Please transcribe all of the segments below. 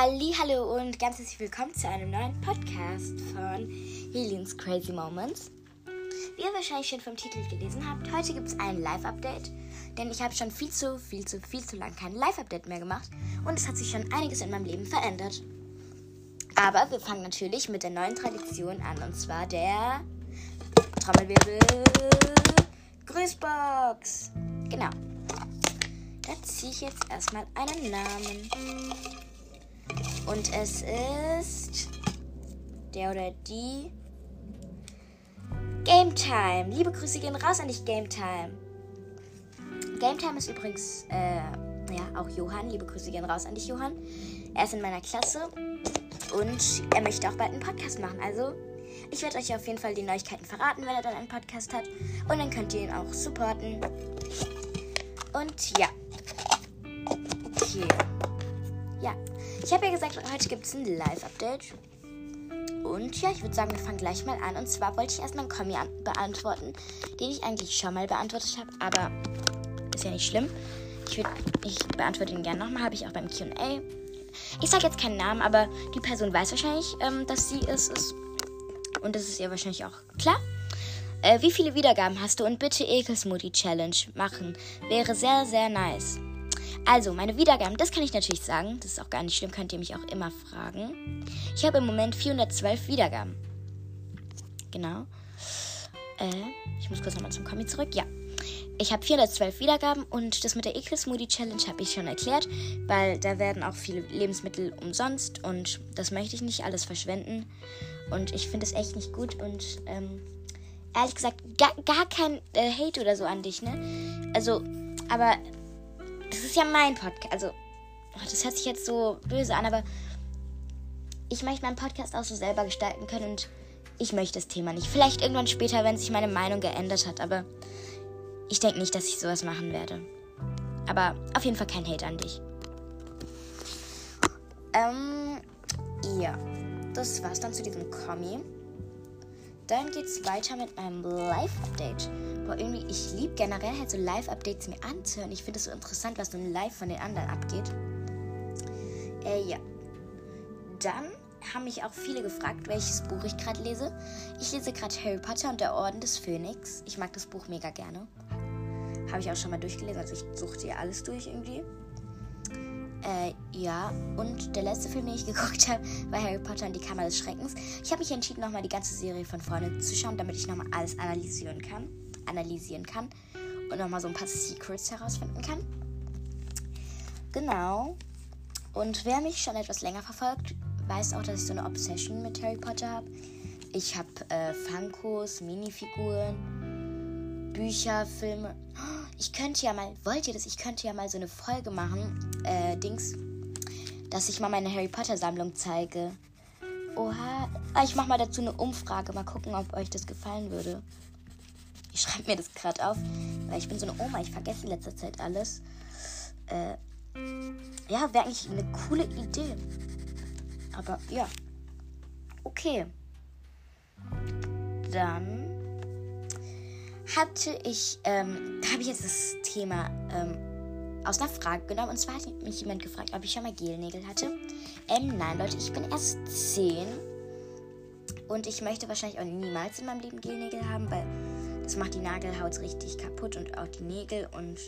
Hallo und ganz herzlich willkommen zu einem neuen Podcast von Helens Crazy Moments. Wie ihr wahrscheinlich schon vom Titel gelesen habt, heute gibt es ein Live-Update, denn ich habe schon viel zu, viel zu, viel zu lang kein Live-Update mehr gemacht und es hat sich schon einiges in meinem Leben verändert. Aber wir fangen natürlich mit der neuen Tradition an und zwar der Trommelwirbel Grüßbox. Genau. Da ziehe ich jetzt erstmal einen Namen. Und es ist der oder die Game Time. Liebe Grüße gehen raus an dich, Game Time. Game Time ist übrigens, äh, ja, auch Johann. Liebe Grüße gehen raus an dich, Johann. Er ist in meiner Klasse und er möchte auch bald einen Podcast machen. Also, ich werde euch auf jeden Fall die Neuigkeiten verraten, wenn er dann einen Podcast hat. Und dann könnt ihr ihn auch supporten. Und ja. Okay. Ja, ich habe ja gesagt, heute gibt es ein Live-Update. Und ja, ich würde sagen, wir fangen gleich mal an. Und zwar wollte ich erstmal einen Kommi beantworten, den ich eigentlich schon mal beantwortet habe, aber ist ja nicht schlimm. Ich, würd, ich beantworte ihn gerne nochmal, habe ich auch beim QA. Ich sage jetzt keinen Namen, aber die Person weiß wahrscheinlich, ähm, dass sie es ist. Und das ist ihr wahrscheinlich auch klar. Äh, wie viele Wiedergaben hast du? Und bitte Ekelsmoothie Challenge machen. Wäre sehr, sehr nice. Also, meine Wiedergaben, das kann ich natürlich sagen. Das ist auch gar nicht schlimm, könnt ihr mich auch immer fragen. Ich habe im Moment 412 Wiedergaben. Genau. Äh, ich muss kurz nochmal zum Kommi zurück. Ja. Ich habe 412 Wiedergaben und das mit der Ekel Smoothie Challenge habe ich schon erklärt, weil da werden auch viele Lebensmittel umsonst und das möchte ich nicht alles verschwenden. Und ich finde es echt nicht gut und ähm, ehrlich gesagt gar, gar kein äh, Hate oder so an dich, ne? Also, aber das ist ja mein Podcast. Also, oh, das hört sich jetzt so böse an, aber ich möchte meinen Podcast auch so selber gestalten können und ich möchte das Thema nicht. Vielleicht irgendwann später, wenn sich meine Meinung geändert hat, aber ich denke nicht, dass ich sowas machen werde. Aber auf jeden Fall kein Hate an dich. Ähm, ja. Das war's dann zu diesem Kommi. Dann geht's weiter mit meinem Live-Update. Boah, irgendwie, ich liebe generell halt so Live-Updates mir anzuhören. Ich finde es so interessant, was so live von den anderen abgeht. Äh, ja. Dann haben mich auch viele gefragt, welches Buch ich gerade lese. Ich lese gerade Harry Potter und der Orden des Phönix. Ich mag das Buch mega gerne. Habe ich auch schon mal durchgelesen, also ich suchte ja alles durch irgendwie. Äh, ja. Und der letzte Film, den ich geguckt habe, war Harry Potter und die Kammer des Schreckens. Ich habe mich entschieden, nochmal die ganze Serie von vorne zu schauen, damit ich nochmal alles analysieren kann. Analysieren kann. Und nochmal so ein paar Secrets herausfinden kann. Genau. Und wer mich schon etwas länger verfolgt, weiß auch, dass ich so eine Obsession mit Harry Potter habe. Ich habe äh, Funkos, Minifiguren, Bücher, Filme. Ich könnte ja mal, wollt ihr das? Ich könnte ja mal so eine Folge machen, äh, Dings, dass ich mal meine Harry Potter Sammlung zeige. Oha, ah, ich mache mal dazu eine Umfrage, mal gucken, ob euch das gefallen würde. Ich schreibe mir das gerade auf, weil ich bin so eine Oma, ich vergesse in letzter Zeit alles. Äh, ja, wäre eigentlich eine coole Idee. Aber ja. Okay. Dann hatte ich, ähm, habe ich jetzt das Thema ähm, aus einer Frage genommen. Und zwar hat mich jemand gefragt, ob ich schon mal Gelnägel hatte. Ähm, nein, Leute, ich bin erst 10. Und ich möchte wahrscheinlich auch niemals in meinem Leben Gelnägel haben, weil das macht die Nagelhaut richtig kaputt und auch die Nägel. Und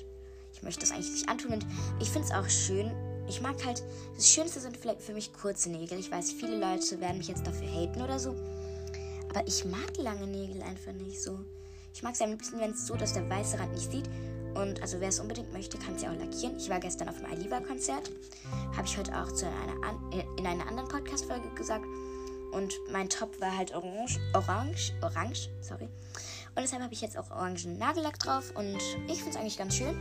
ich möchte das eigentlich nicht antun. Und ich finde es auch schön. Ich mag halt, das Schönste sind vielleicht für mich kurze Nägel. Ich weiß, viele Leute werden mich jetzt dafür haten oder so. Aber ich mag lange Nägel einfach nicht so. Ich mag es ein bisschen, wenn es so, dass der weiße Rand nicht sieht. Und also wer es unbedingt möchte, kann es ja auch lackieren. Ich war gestern auf dem Aliva-Konzert. Habe ich heute auch zu einer an, in einer anderen Podcast-Folge gesagt. Und mein Top war halt orange, orange, orange, sorry. Und deshalb habe ich jetzt auch orangen Nagellack drauf. Und ich finde es eigentlich ganz schön.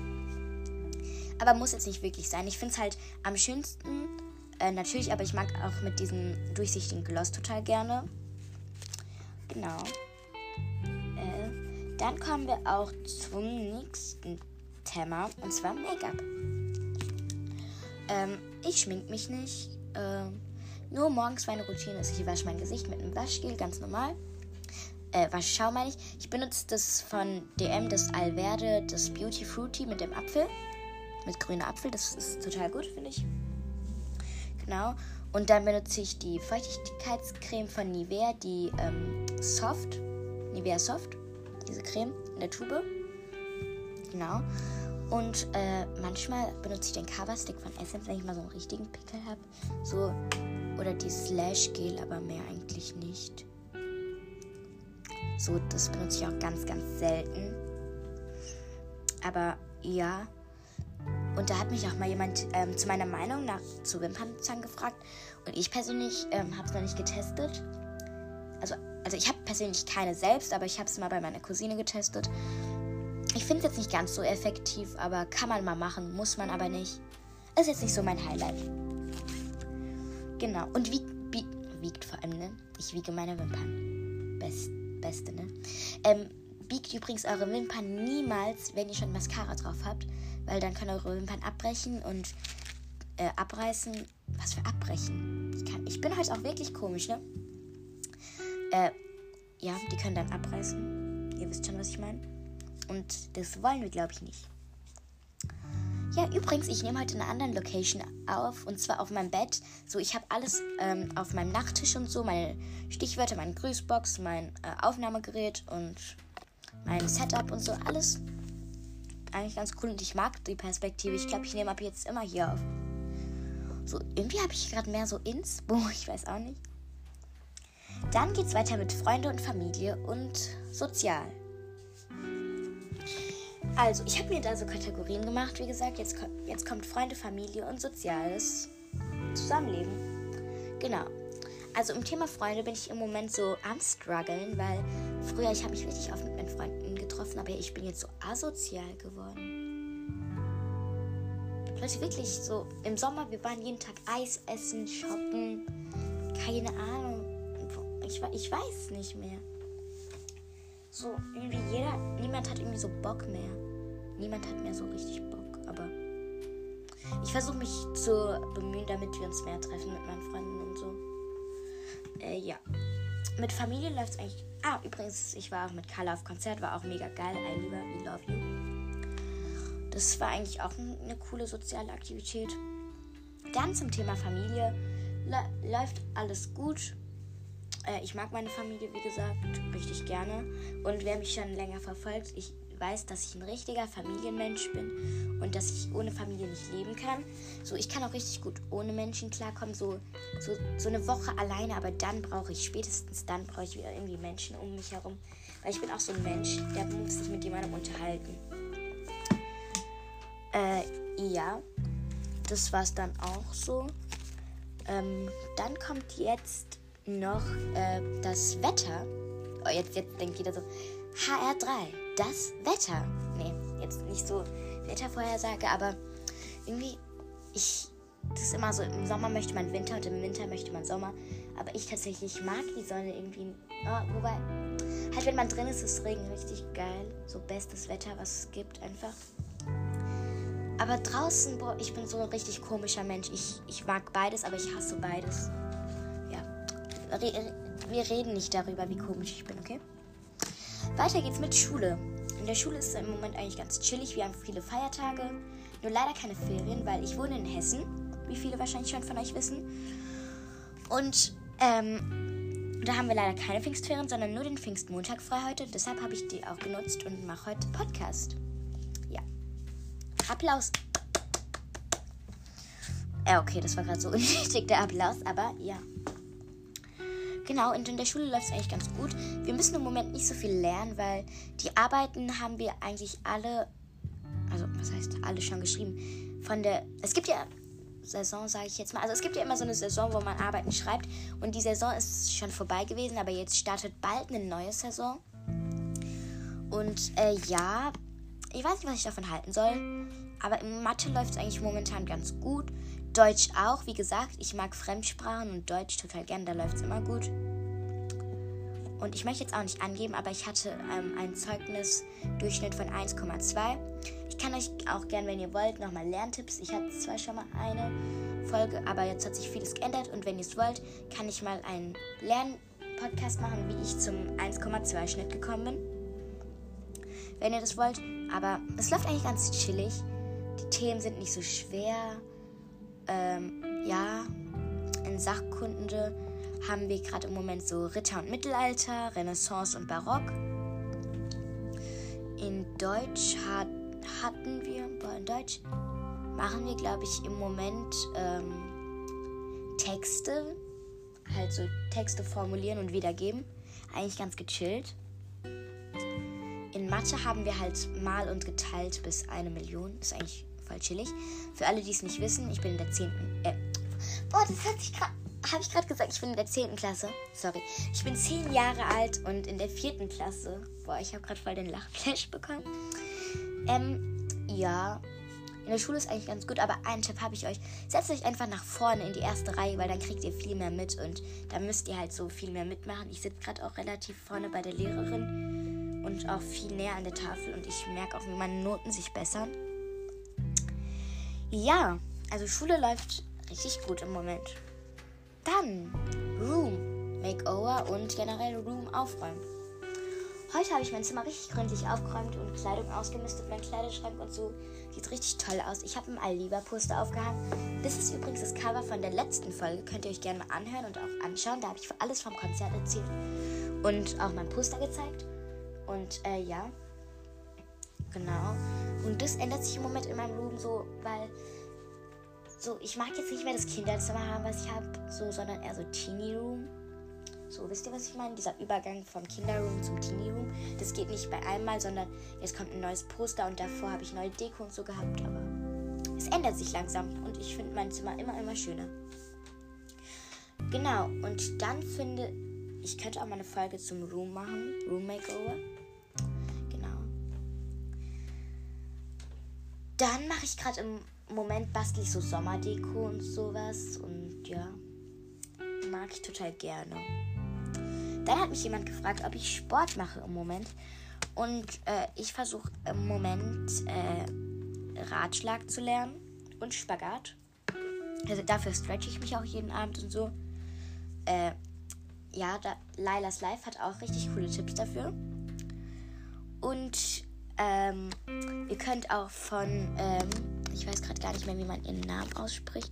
Aber muss jetzt nicht wirklich sein. Ich finde es halt am schönsten. Äh, natürlich, aber ich mag auch mit diesem durchsichtigen Gloss total gerne. Genau. Dann kommen wir auch zum nächsten Thema und zwar Make-up. Ähm, ich schmink mich nicht. Ähm, nur morgens meine Routine ist, ich wasche mein Gesicht mit einem Waschgel, ganz normal. Äh, Waschschau meine ich. Ich benutze das von DM, das Alverde, das Beauty Fruity mit dem Apfel. Mit grüner Apfel, das ist total gut, finde ich. Genau. Und dann benutze ich die Feuchtigkeitscreme von Nivea, die ähm, Soft. Nivea Soft. Diese Creme in der Tube. Genau. Und äh, manchmal benutze ich den Coverstick von Essence, wenn ich mal so einen richtigen Pickel habe. So. Oder die Slash Gel, aber mehr eigentlich nicht. So, das benutze ich auch ganz, ganz selten. Aber ja. Und da hat mich auch mal jemand ähm, zu meiner Meinung nach zu Wimpernzahn gefragt. Und ich persönlich ähm, habe es noch nicht getestet. Also, also ich habe persönlich keine selbst, aber ich habe es mal bei meiner Cousine getestet. Ich finde es jetzt nicht ganz so effektiv, aber kann man mal machen, muss man aber nicht. Ist jetzt nicht so mein Highlight. Genau. Und wiegt, wiegt, wiegt vor allem, ne? Ich wiege meine Wimpern. Best, beste, ne? Ähm, biegt übrigens eure Wimpern niemals, wenn ihr schon Mascara drauf habt, weil dann können eure Wimpern abbrechen und äh, abreißen. Was für abbrechen? Ich, kann, ich bin heute auch wirklich komisch, ne? Äh, ja, die können dann abreißen. Ihr wisst schon, was ich meine. Und das wollen wir, glaube ich, nicht. Ja, übrigens, ich nehme heute in einer anderen Location auf. Und zwar auf meinem Bett. So, ich habe alles ähm, auf meinem Nachttisch und so. Meine Stichwörter, meine Grüßbox, mein äh, Aufnahmegerät und mein Setup und so. Alles eigentlich ganz cool. Und ich mag die Perspektive. Ich glaube, ich nehme ab jetzt immer hier auf. So, irgendwie habe ich gerade mehr so Inspo. Ich weiß auch nicht. Dann geht es weiter mit Freunde und Familie und sozial. Also, ich habe mir da so Kategorien gemacht, wie gesagt. Jetzt, jetzt kommt Freunde, Familie und soziales Zusammenleben. Genau. Also im Thema Freunde bin ich im Moment so am struggeln, weil früher ich habe mich richtig oft mit meinen Freunden getroffen, aber ich bin jetzt so asozial geworden. Leute, wirklich so im Sommer, wir waren jeden Tag Eis essen, shoppen, keine Ahnung. Ich, ich weiß nicht mehr so irgendwie jeder, niemand hat irgendwie so Bock mehr. Niemand hat mehr so richtig Bock, aber ich versuche mich zu bemühen, damit wir uns mehr treffen mit meinen Freunden und so. Äh, ja. Mit Familie läuft es eigentlich. Ah, übrigens, ich war auch mit Carla auf Konzert, war auch mega geil. I lieber, we love you. Das war eigentlich auch eine coole soziale Aktivität. Dann zum Thema Familie. läuft alles gut. Äh, ich mag meine Familie, wie gesagt, richtig gerne. Und wer mich schon länger verfolgt, ich weiß, dass ich ein richtiger Familienmensch bin und dass ich ohne Familie nicht leben kann. So, ich kann auch richtig gut ohne Menschen klarkommen, so, so, so eine Woche alleine, aber dann brauche ich, spätestens dann brauche ich wieder irgendwie Menschen um mich herum. Weil ich bin auch so ein Mensch, der muss sich mit jemandem unterhalten. Äh, ja, das war's dann auch so. Ähm, dann kommt jetzt noch äh, das Wetter. Oh, jetzt, jetzt denkt jeder so, HR3, das Wetter. Nee, jetzt nicht so Wettervorhersage, aber irgendwie, ich, das ist immer so, im Sommer möchte man Winter und im Winter möchte man Sommer. Aber ich tatsächlich mag die Sonne irgendwie. Oh, wobei, halt wenn man drin ist, ist Regen richtig geil. So bestes Wetter, was es gibt, einfach. Aber draußen, boah, ich bin so ein richtig komischer Mensch. Ich, ich mag beides, aber ich hasse beides wir reden nicht darüber, wie komisch ich bin, okay? Weiter geht's mit Schule. In der Schule ist es im Moment eigentlich ganz chillig. Wir haben viele Feiertage. Nur leider keine Ferien, weil ich wohne in Hessen. Wie viele wahrscheinlich schon von euch wissen. Und ähm, da haben wir leider keine Pfingstferien, sondern nur den Pfingstmontag frei heute. Deshalb habe ich die auch genutzt und mache heute Podcast. Ja. Applaus. Ja, okay, das war gerade so unnötig, der Applaus, aber ja. Genau, und in der Schule läuft es eigentlich ganz gut. Wir müssen im Moment nicht so viel lernen, weil die Arbeiten haben wir eigentlich alle, also was heißt alle schon geschrieben. Von der, es gibt ja Saison, sage ich jetzt mal. Also es gibt ja immer so eine Saison, wo man Arbeiten schreibt. Und die Saison ist schon vorbei gewesen, aber jetzt startet bald eine neue Saison. Und äh, ja, ich weiß nicht, was ich davon halten soll. Aber in Mathe läuft es eigentlich momentan ganz gut. Deutsch auch, wie gesagt, ich mag Fremdsprachen und Deutsch total gern, da läuft es immer gut. Und ich möchte jetzt auch nicht angeben, aber ich hatte ähm, einen Zeugnisdurchschnitt von 1,2. Ich kann euch auch gern, wenn ihr wollt, nochmal Lerntipps. Ich hatte zwar schon mal eine Folge, aber jetzt hat sich vieles geändert. Und wenn ihr es wollt, kann ich mal einen Lernpodcast machen, wie ich zum 1,2 Schnitt gekommen bin. Wenn ihr das wollt. Aber es läuft eigentlich ganz chillig. Die Themen sind nicht so schwer. Ähm, ja, in Sachkunde haben wir gerade im Moment so Ritter und Mittelalter, Renaissance und Barock. In Deutsch hat, hatten wir, in Deutsch machen wir, glaube ich, im Moment ähm, Texte, halt so Texte formulieren und wiedergeben. Eigentlich ganz gechillt. In Mathe haben wir halt mal und geteilt bis eine Million. Ist eigentlich voll chillig. Für alle, die es nicht wissen, ich bin in der 10. Äh, boah, das hat sich gerade. Habe ich gerade gesagt, ich bin in der 10. Klasse. Sorry. Ich bin 10 Jahre alt und in der 4. Klasse. Boah, ich habe gerade voll den Lachflash bekommen. Ähm, ja. In der Schule ist eigentlich ganz gut, aber einen Tipp habe ich euch. Setzt euch einfach nach vorne in die erste Reihe, weil dann kriegt ihr viel mehr mit und da müsst ihr halt so viel mehr mitmachen. Ich sitze gerade auch relativ vorne bei der Lehrerin und auch viel näher an der Tafel und ich merke auch, wie meine Noten sich bessern. Ja, also Schule läuft richtig gut im Moment. Dann Room Makeover und generell Room aufräumen. Heute habe ich mein Zimmer richtig gründlich aufgeräumt und Kleidung ausgemistet, mein Kleiderschrank und so. Sieht richtig toll aus. Ich habe ein Aliba-Poster aufgehangen. Das ist übrigens das Cover von der letzten Folge. Könnt ihr euch gerne mal anhören und auch anschauen. Da habe ich alles vom Konzert erzählt und auch mein Poster gezeigt. Und äh, ja, genau. Und das ändert sich im Moment in meinem Room so, weil so, ich mag jetzt nicht mehr das Kinderzimmer haben, was ich habe, so, sondern eher so Teenie Room. So, wisst ihr, was ich meine? Dieser Übergang vom Kinderroom zum Teenie Room. Das geht nicht bei einmal, sondern jetzt kommt ein neues Poster und davor habe ich neue Deko und so gehabt. Aber es ändert sich langsam und ich finde mein Zimmer immer, immer schöner. Genau, und dann finde ich, könnte auch mal eine Folge zum Room machen. Room Makeover. Dann mache ich gerade im Moment bastel ich so Sommerdeko und sowas und ja, mag ich total gerne. Dann hat mich jemand gefragt, ob ich Sport mache im Moment und äh, ich versuche im Moment äh, Ratschlag zu lernen und Spagat. Also dafür stretche ich mich auch jeden Abend und so. Äh, ja, da, Lailas Life hat auch richtig coole Tipps dafür. Und ähm, ihr könnt auch von ähm, ich weiß gerade gar nicht mehr, wie man ihren Namen ausspricht.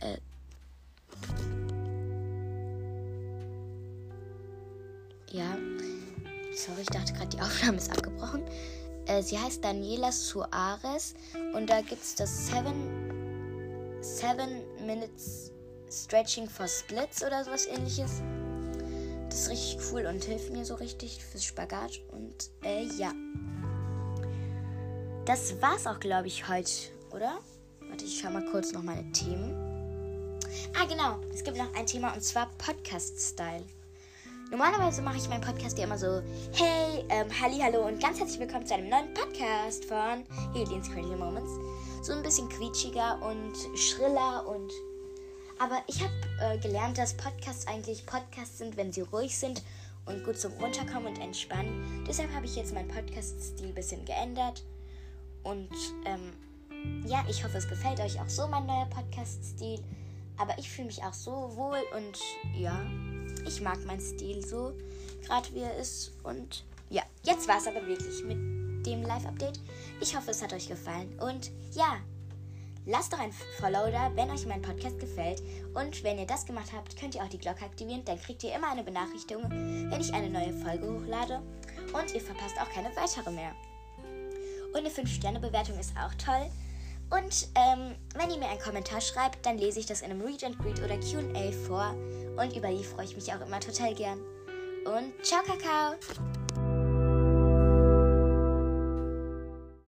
Äh, ja. Sorry, ich dachte gerade, die Aufnahme ist abgebrochen. Äh, sie heißt Daniela Suarez und da gibt es das 7 Seven Minutes Stretching for Splits oder sowas ähnliches. Ist richtig cool und hilft mir so richtig fürs Spagat. Und äh, ja. Das war's auch, glaube ich, heute, oder? Warte, ich schau mal kurz noch meine Themen. Ah, genau. Es gibt noch ein Thema und zwar Podcast-Style. Normalerweise mache ich meinen Podcast ja immer so, hey, ähm, halli, hallo und ganz herzlich willkommen zu einem neuen Podcast von Aliens Crazy Moments. So ein bisschen quietschiger und schriller und... Aber ich habe äh, gelernt, dass Podcasts eigentlich Podcasts sind, wenn sie ruhig sind und gut zum Runterkommen und entspannen. Deshalb habe ich jetzt meinen Podcast-Stil ein bisschen geändert und ähm, ja, ich hoffe, es gefällt euch auch so mein neuer Podcast-Stil. Aber ich fühle mich auch so wohl und ja, ich mag meinen Stil so, gerade wie er ist. Und ja, jetzt war es aber wirklich mit dem Live-Update. Ich hoffe, es hat euch gefallen. Und ja, lasst doch ein Follow da, wenn euch mein Podcast gefällt. Und wenn ihr das gemacht habt, könnt ihr auch die Glocke aktivieren. Dann kriegt ihr immer eine Benachrichtigung, wenn ich eine neue Folge hochlade. Und ihr verpasst auch keine weitere mehr. Und eine 5-Sterne-Bewertung ist auch toll. Und ähm, wenn ihr mir einen Kommentar schreibt, dann lese ich das in einem Read and Greet oder QA vor. Und über die freue ich mich auch immer total gern. Und ciao, Kakao!